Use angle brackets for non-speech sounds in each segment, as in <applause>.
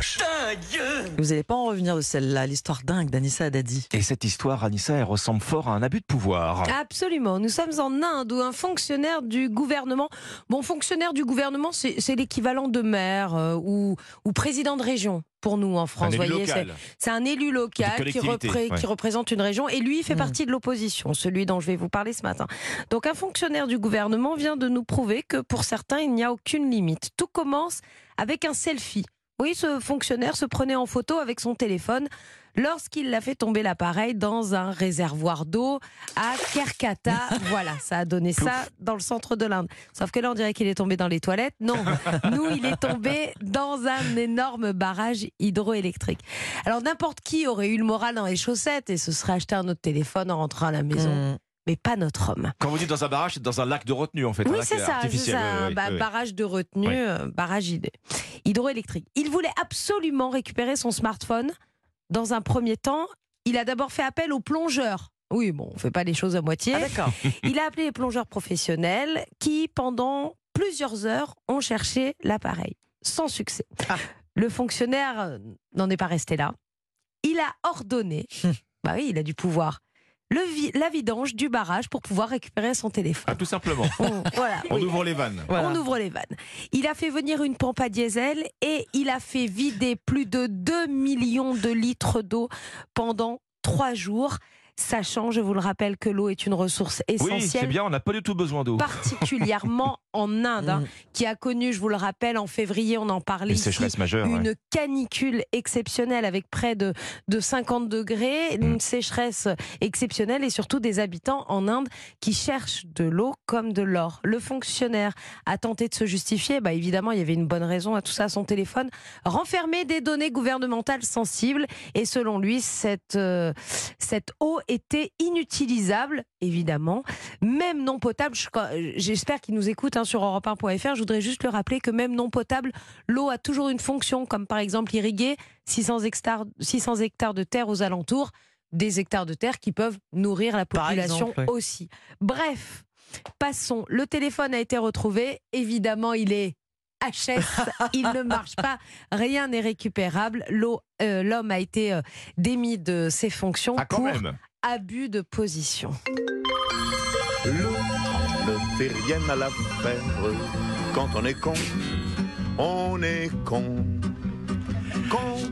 Roche. Vous n'allez pas en revenir de celle-là, l'histoire dingue d'Anissa Haddadi. Et cette histoire, Anissa, elle ressemble fort à un abus de pouvoir. Absolument. Nous sommes en Inde où un fonctionnaire du gouvernement, bon, fonctionnaire du gouvernement, c'est l'équivalent de maire euh, ou, ou président de région pour nous en France. Un voyez, c'est- un élu local qui, collectivité, repré- ouais. qui représente une région et lui il fait Mm. partie de l'opposition, celui dont je vais vous parler ce matin. Donc un fonctionnaire du gouvernement vient de nous prouver que pour certains il n'y a aucune limite. Tout commence avec un selfie. Oui, ce fonctionnaire se prenait en photo avec son téléphone lorsqu'il a fait tomber l'appareil dans un réservoir d'eau à Kerkata. <laughs> voilà, ça a donné ça dans le centre de l'Inde. Sauf que là, on dirait qu'il est tombé dans les toilettes. Non, <laughs> nous, il est tombé dans un énorme barrage hydroélectrique. Alors, n'importe qui aurait eu le moral dans les chaussettes et se serait acheté un autre téléphone en rentrant à la maison. Mmh. Mais pas notre homme. Quand vous dites dans un barrage, c'est dans un lac de retenue, en fait. Oui, c'est ça, c'est artificiel. ça, ouais, un ouais, ba- ouais. barrage de retenue, Oui. euh, barrage hyd- hydroélectrique. Il voulait absolument récupérer son smartphone. Dans un premier temps, il a d'abord fait appel aux plongeurs. Oui, bon, on fait pas les choses à moitié. Ah d'accord. <laughs> Il a appelé les plongeurs professionnels qui, pendant plusieurs heures, ont cherché l'appareil. Sans succès. Ah. Le fonctionnaire n'en est pas resté là. Il a ordonné, Hum. bah oui, il a du pouvoir, le vi- la vidange du barrage pour pouvoir récupérer son téléphone. Ah, tout simplement. <laughs> On- voilà, On oui. ouvre les vannes. Voilà. On ouvre les vannes. Il a fait venir une pompe à diesel et il a fait vider plus de 2 millions de litres d'eau pendant trois jours, sachant, je vous le rappelle, que l'eau est une ressource Oui, c'est essentielle. bien, on n'a pas du tout besoin d'eau. particulièrement <laughs> en Inde, hein, qui a connu, je vous le rappelle, en février, on en parlait Une ici, sécheresse majeure. ouais. une canicule exceptionnelle avec près de, de 50 degrés, Mm. une sécheresse exceptionnelle et surtout des habitants en Inde qui cherchent de l'eau comme de l'or. Le fonctionnaire a tenté de se justifier, bah évidemment il y avait une bonne raison à tout ça, son téléphone renfermait des données gouvernementales sensibles et selon lui cette, euh, cette eau était inutilisable évidemment, même non potable. Quand- J'espère qu'il nous écoute hein, sur europe1.fr. Je voudrais juste le rappeler que même non potable, l'eau a toujours une fonction, comme par exemple irriguer 600 hectares, 600 hectares de terre aux alentours, des hectares de terre qui peuvent nourrir la population exemple, aussi. Bref, passons. Le téléphone a été retrouvé. Évidemment, il est HS, <laughs> il ne marche pas, rien n'est récupérable. Euh, L'homme a été euh, démis de ses fonctions Ah, quand pour même. Abus de position. L'eau ne fait rien à l'affaire. Quand on est con, on est con.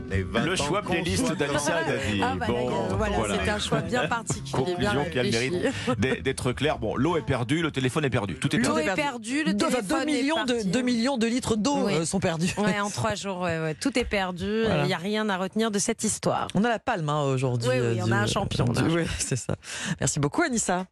Le choix qu'on playlist soit d'Anissa Haddadi. Ah bah Bon, là, voilà, voilà. c'est un choix bien particulier, Conclusion qui a le mérite d'être- <laughs> d'être clair. Bon, l'eau est perdue, le téléphone est perdu. Tout est L'eau perdu. est perdue, le Deux- téléphone 2 millions, est de, parti. 2 millions de litres d'eau Oui. euh, sont perdus. Ouais, <laughs> en trois jours, ouais, ouais, tout est perdu. Il Voilà. n'y a rien à retenir de cette histoire. On a la palme hein, aujourd'hui. Oui, oui, euh, on a un champion, Oui, c'est ça. Merci beaucoup, Anissa.